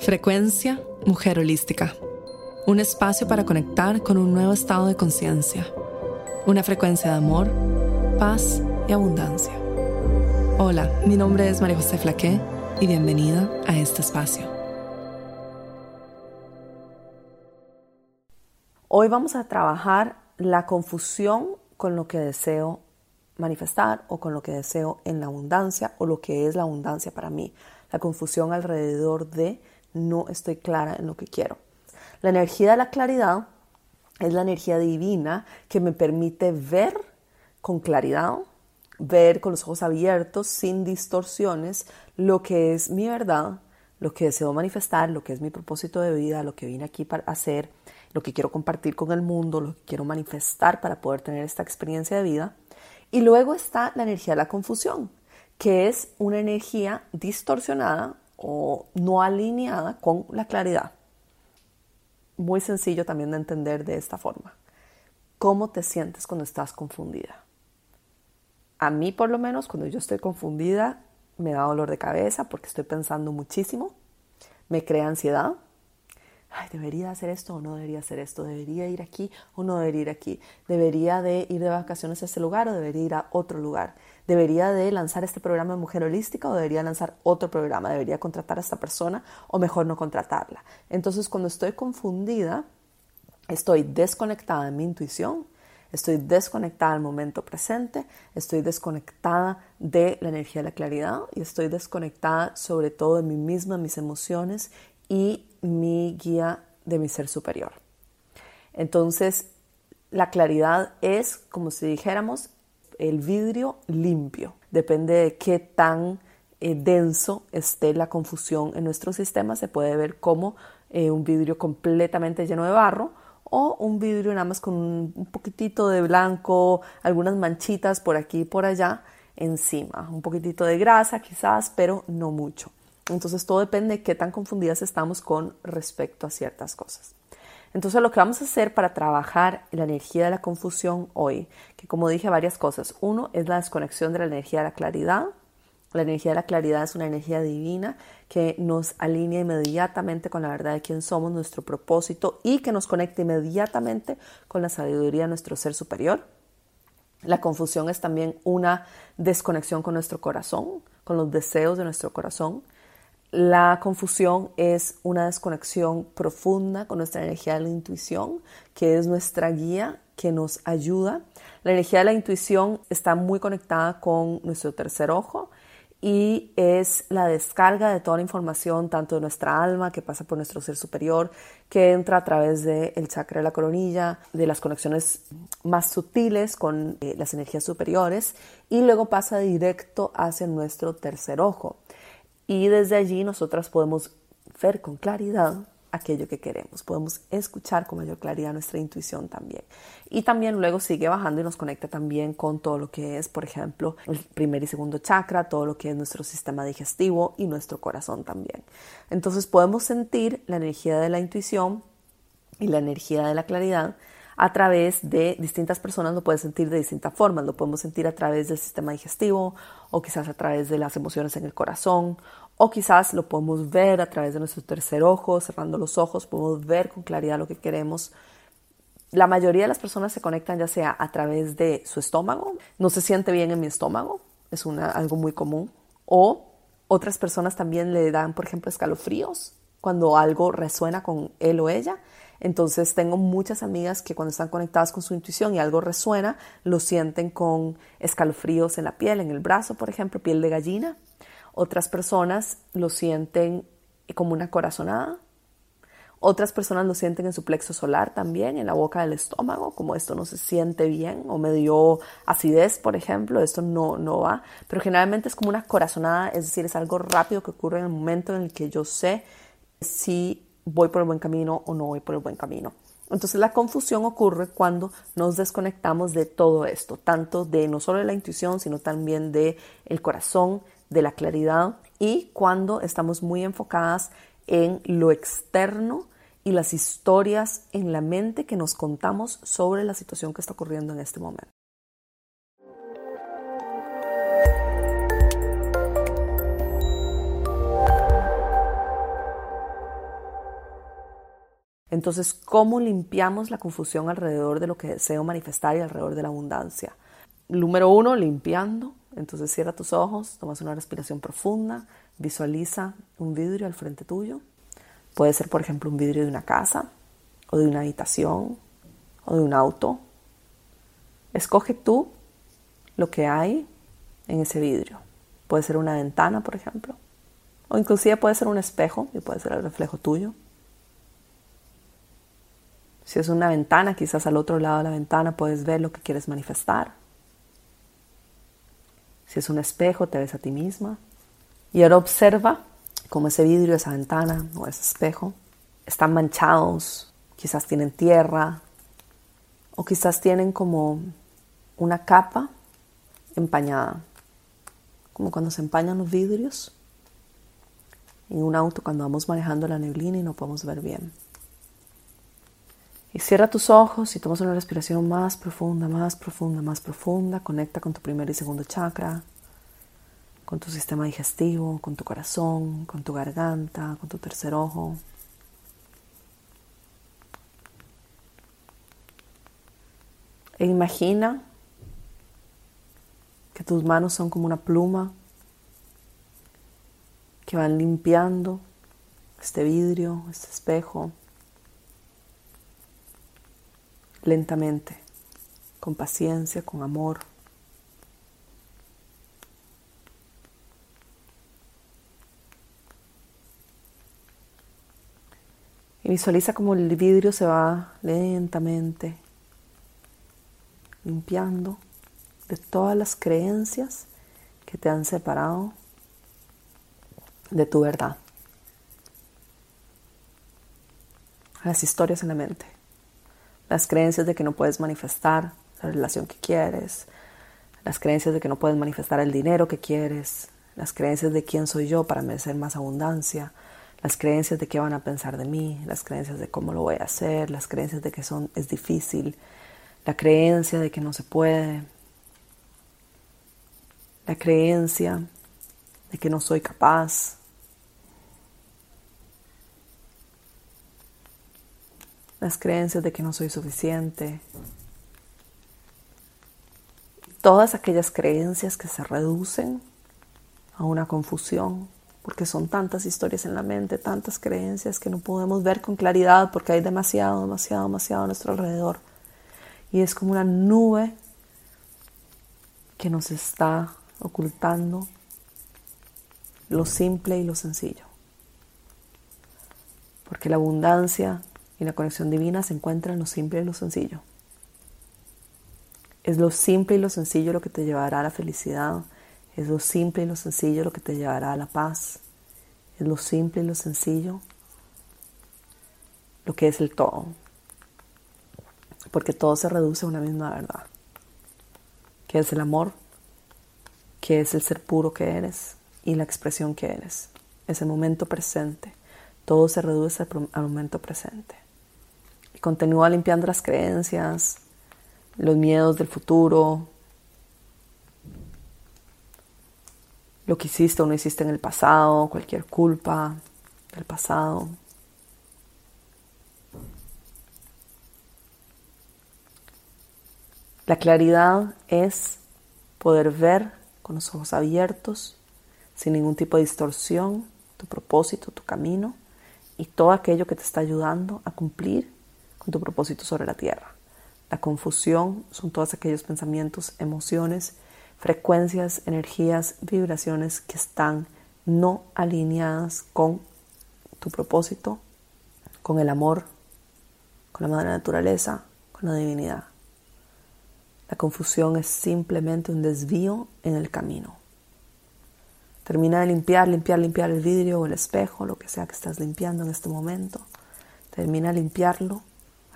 Frecuencia Mujer Holística. Un espacio para conectar con un nuevo estado de conciencia. Una frecuencia de amor, paz y abundancia. Hola, mi nombre es María José Flaqué y bienvenida a este espacio. Hoy vamos a trabajar la confusión con lo que deseo manifestar o con lo que deseo en la abundancia o lo que es la abundancia para mí. La confusión alrededor de no estoy clara en lo que quiero. La energía de la claridad es la energía divina que me permite ver con claridad, ver con los ojos abiertos, sin distorsiones, lo que es mi verdad, lo que deseo manifestar, lo que es mi propósito de vida, lo que vine aquí para hacer, lo que quiero compartir con el mundo, lo que quiero manifestar para poder tener esta experiencia de vida. Y luego está la energía de la confusión, que es una energía distorsionada o no alineada con la claridad. Muy sencillo también de entender de esta forma. ¿Cómo te sientes cuando estás confundida? A mí por lo menos cuando yo estoy confundida me da dolor de cabeza porque estoy pensando muchísimo, me crea ansiedad. Ay, debería hacer esto o no debería hacer esto, debería ir aquí o no debería ir aquí, debería de ir de vacaciones a ese lugar o debería ir a otro lugar ¿Debería de lanzar este programa de mujer holística o debería lanzar otro programa? ¿Debería contratar a esta persona o mejor no contratarla? Entonces, cuando estoy confundida, estoy desconectada de mi intuición, estoy desconectada del momento presente, estoy desconectada de la energía de la claridad y estoy desconectada sobre todo de mí misma, mis emociones y mi guía de mi ser superior. Entonces, la claridad es, como si dijéramos, el vidrio limpio. Depende de qué tan eh, denso esté la confusión en nuestro sistema, se puede ver como eh, un vidrio completamente lleno de barro o un vidrio nada más con un, poquitito de blanco, algunas manchitas por aquí y por allá encima, un poquitito de grasa quizás, pero no mucho. Entonces todo depende de qué tan confundidas estamos con respecto a ciertas cosas. Entonces lo que vamos a hacer para trabajar la energía de la confusión hoy, que como dije varias cosas, uno es la desconexión de la energía de la claridad. La energía de la claridad es una energía divina que nos alinea inmediatamente con la verdad de quién somos, nuestro propósito y que nos conecta inmediatamente con la sabiduría de nuestro ser superior. La confusión es también una desconexión con nuestro corazón, con los deseos de nuestro corazón. La confusión es una desconexión profunda con nuestra energía de la intuición, que es nuestra guía que nos ayuda. La energía de la intuición está muy conectada con nuestro tercer ojo y es la descarga de toda la información, tanto de nuestra alma, que pasa por nuestro ser superior, que entra a través del chakra de la coronilla, de las conexiones más sutiles con eh, las energías superiores, y luego pasa directo hacia nuestro tercer ojo y desde allí nosotras podemos ver con claridad aquello que queremos, podemos escuchar con mayor claridad nuestra intuición también. Y también luego sigue bajando y nos conecta también con todo lo que es, por ejemplo, el primer y segundo chakra, todo lo que es nuestro sistema digestivo y nuestro corazón también. Entonces podemos sentir la energía de la intuición y la energía de la claridad a través de distintas personas lo puedes sentir de distintas formas. Lo podemos sentir a través del sistema digestivo o quizás a través de las emociones en el corazón o quizás lo podemos ver a través de nuestro tercer ojo, cerrando los ojos, podemos ver con claridad lo que queremos. La mayoría de las personas se conectan ya sea a través de su estómago, no se siente bien en mi estómago, es algo muy común, o otras personas también le dan, por ejemplo, escalofríos cuando algo resuena con él o ella entonces tengo muchas amigas que cuando están conectadas con su intuición y algo resuena, lo sienten con escalofríos en la piel, en el brazo, por ejemplo, piel de gallina. Otras personas lo sienten como una corazonada. Otras personas lo sienten en su plexo solar también, en la boca del estómago, como esto no se siente bien o me dio acidez, por ejemplo, esto no, no va. Pero generalmente es como una corazonada, es decir, es algo rápido que ocurre en el momento en el que yo sé si voy por el buen camino o no voy por el buen camino. Entonces la confusión ocurre cuando nos desconectamos de todo esto, tanto de no solo de la intuición, sino también de el corazón, de la claridad y cuando estamos muy enfocadas en lo externo y las historias en la mente que nos contamos sobre la situación que está ocurriendo en este momento. Entonces, ¿cómo limpiamos la confusión alrededor de lo que deseo manifestar y alrededor de la abundancia? Número uno, limpiando. Entonces cierra tus ojos, tomas una respiración profunda, visualiza un vidrio al frente tuyo. Puede ser, por ejemplo, un vidrio de una casa o de una habitación o de un auto. Escoge tú lo que hay en ese vidrio. Puede ser una ventana, por ejemplo. O inclusive puede ser un espejo y puede ser el reflejo tuyo. Si es una ventana, quizás al otro lado de la ventana puedes ver lo que quieres manifestar. Si es un espejo, te ves a ti misma. Y ahora observa cómo ese vidrio, esa ventana o ese espejo están manchados, quizás tienen tierra o quizás tienen como una capa empañada, como cuando se empañan los vidrios en un auto cuando vamos manejando la neblina y no podemos ver bien. Y cierra tus ojos y tomas una respiración más profunda, más profunda, más profunda. Conecta con tu primer y segundo chakra, con tu sistema digestivo, con tu corazón, con tu garganta, con tu tercer ojo. E imagina que tus manos son como una pluma que van limpiando este vidrio, este espejo, lentamente, con paciencia, con amor. Y visualiza como el vidrio se va lentamente limpiando de todas las creencias que te han separado de tu verdad. Las historias en la mente las creencias de que no puedes manifestar la relación que quieres, las creencias de que no puedes manifestar el dinero que quieres, las creencias de quién soy yo para merecer más abundancia, las creencias de qué van a pensar de mí, las creencias de cómo lo voy a hacer, las creencias de que son, es difícil, la creencia de que no se puede, la creencia de que no soy capaz, las creencias de que no soy suficiente, todas aquellas creencias que se reducen a una confusión, porque son tantas historias en la mente, tantas creencias que no podemos ver con claridad porque hay demasiado, demasiado, demasiado a nuestro alrededor. Y es como una nube que nos está ocultando lo simple y lo sencillo. Porque la abundancia y la conexión divina se encuentra en lo simple y lo sencillo. Es lo simple y lo sencillo lo que te llevará a la felicidad. Es lo simple y lo sencillo lo que te llevará a la paz. Es lo simple y lo sencillo lo que es el todo. Porque todo se reduce a una misma verdad. Que es el amor, que es el ser puro que eres y la expresión que eres. Es el momento presente. Todo se reduce al momento presente continúa limpiando las creencias, los miedos del futuro, lo que hiciste o no hiciste en el pasado, cualquier culpa del pasado. La claridad es poder ver con los ojos abiertos, sin ningún tipo de distorsión, tu propósito, tu camino y todo aquello que te está ayudando a cumplir tu propósito sobre la tierra. La confusión son todos aquellos pensamientos, emociones, frecuencias, energías, vibraciones que están no alineadas con tu propósito, con el amor, con la madre naturaleza, con la divinidad. La confusión es simplemente un desvío en el camino. Termina de limpiar, limpiar, limpiar el vidrio o el espejo, lo que sea que estás limpiando en este momento. Termina de limpiarlo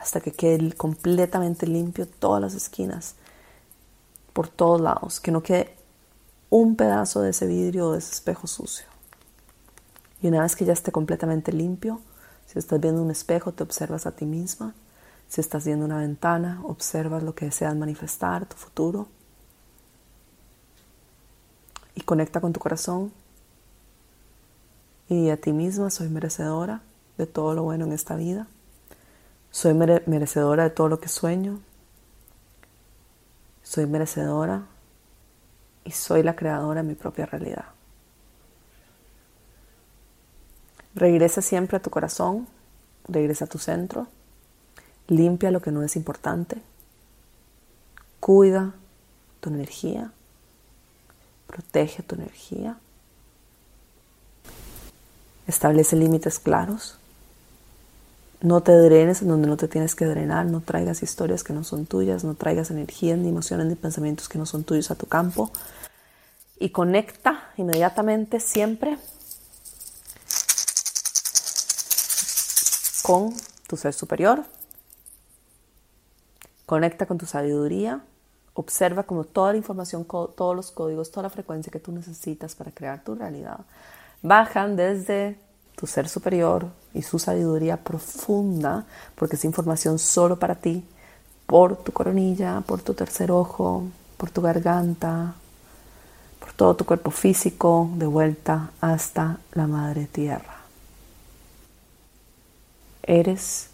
hasta que quede completamente limpio todas las esquinas, por todos lados, que no quede un pedazo de ese vidrio o de ese espejo sucio. Y una vez que ya esté completamente limpio, si estás viendo un espejo, te observas a ti misma. Si estás viendo una ventana, observas lo que deseas manifestar, tu futuro. Y conecta con tu corazón. Y a ti misma soy merecedora de todo lo bueno en esta vida Soy merecedora de todo lo que sueño. Soy merecedora y soy la creadora de mi propia realidad. Regresa siempre a tu corazón, regresa a tu centro, limpia lo que no es importante, cuida tu energía, protege tu energía, establece límites claros, no te drenes en donde no te tienes que drenar, no traigas historias que no son tuyas, no traigas energías, ni emociones, ni pensamientos que no son tuyos a tu campo. Y conecta inmediatamente siempre con tu ser superior, conecta con tu sabiduría, observa como toda la información, todos los códigos, toda la frecuencia que tú necesitas para crear tu realidad bajan desde tu ser superior y su sabiduría profunda, porque es información solo para ti, por tu coronilla, por tu tercer ojo, por tu garganta, por todo tu cuerpo físico, de vuelta hasta la madre tierra. Eres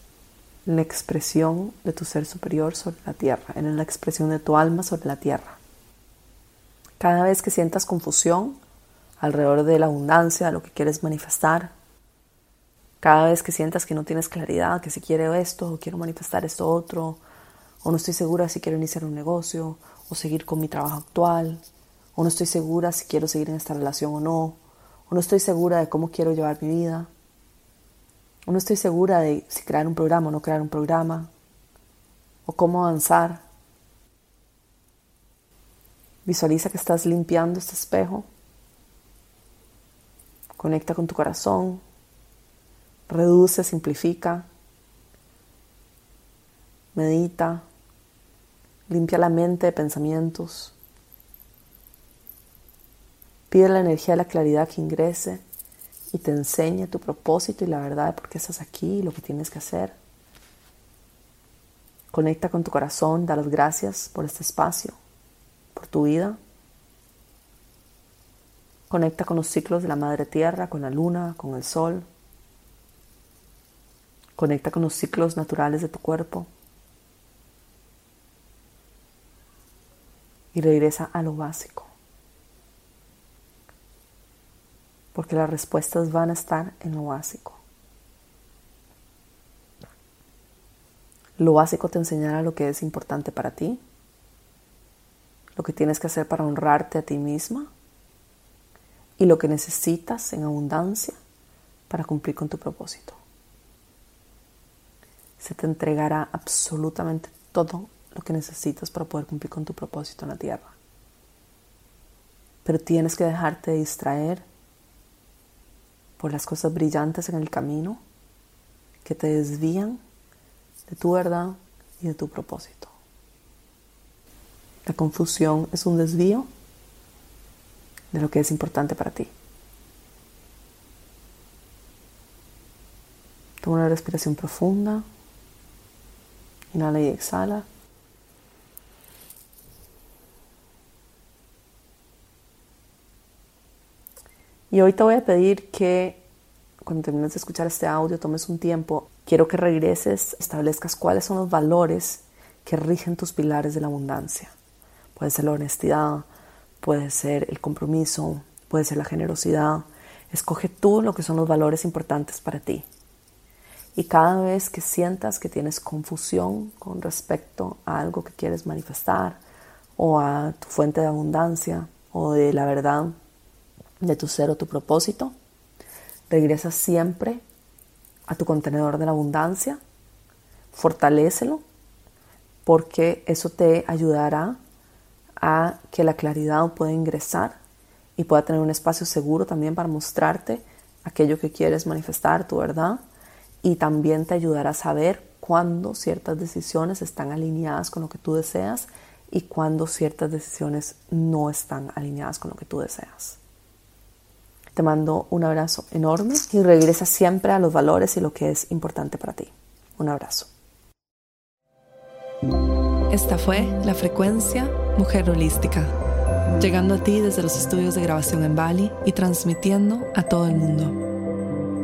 la expresión de tu ser superior sobre la tierra, eres la expresión de tu alma sobre la tierra. Cada vez que sientas confusión alrededor de la abundancia, de lo que quieres manifestar, cada vez que sientas que no tienes claridad, que si quiero esto, o quiero manifestar esto otro, o no estoy segura si quiero iniciar un negocio, o seguir con mi trabajo actual, o no estoy segura si quiero seguir en esta relación o no, o no estoy segura de cómo quiero llevar mi vida, o no estoy segura de si crear un programa o no crear un programa, o cómo avanzar. Visualiza que estás limpiando este espejo. Conecta con tu corazón. Reduce, simplifica. Medita. Limpia la mente de pensamientos. Pide la energía de la claridad que ingrese y te enseñe tu propósito y la verdad de por qué estás aquí y lo que tienes que hacer. Conecta con tu corazón, da las gracias por este espacio, por tu vida. Conecta con los ciclos de la Madre Tierra, con la Luna, con el Sol. Conecta con los ciclos naturales de tu cuerpo. Y regresa a lo básico. porque las respuestas van a estar en lo básico. Lo básico te enseñará lo que es importante para ti, lo que tienes que hacer para honrarte a ti misma y lo que necesitas en abundancia para cumplir con tu propósito. Se te entregará absolutamente todo lo que necesitas para poder cumplir con tu propósito en la tierra. Pero tienes que dejarte distraer por las cosas brillantes en el camino que te desvían de tu verdad y de tu propósito. La confusión es un desvío de lo que es importante para ti. Toma una respiración profunda. Inhala y exhala. Y hoy te voy a pedir que cuando termines de escuchar este audio tomes un tiempo. Quiero que regreses, establezcas cuáles son los valores que rigen tus pilares de la abundancia. Puede ser la honestidad, puede ser el compromiso, puede ser la generosidad. Escoge tú lo que son los valores importantes para ti. Y cada vez que sientas que tienes confusión con respecto a algo que quieres manifestar o a tu fuente de abundancia o de la verdad de tu ser o tu propósito. Regresa siempre a tu contenedor de la abundancia. Fortalécelo porque eso te ayudará a que la claridad pueda ingresar y pueda tener un espacio seguro también para mostrarte aquello que quieres manifestar, tu verdad, y también te ayudará a saber cuándo ciertas decisiones están alineadas con lo que tú deseas y cuándo ciertas decisiones no están alineadas con lo que tú deseas. Te mando un abrazo enorme y regresa siempre a los valores y lo que es importante para ti. Un abrazo. Esta fue la frecuencia Mujer Holística, llegando a ti desde los estudios de grabación en Bali y transmitiendo a todo el mundo.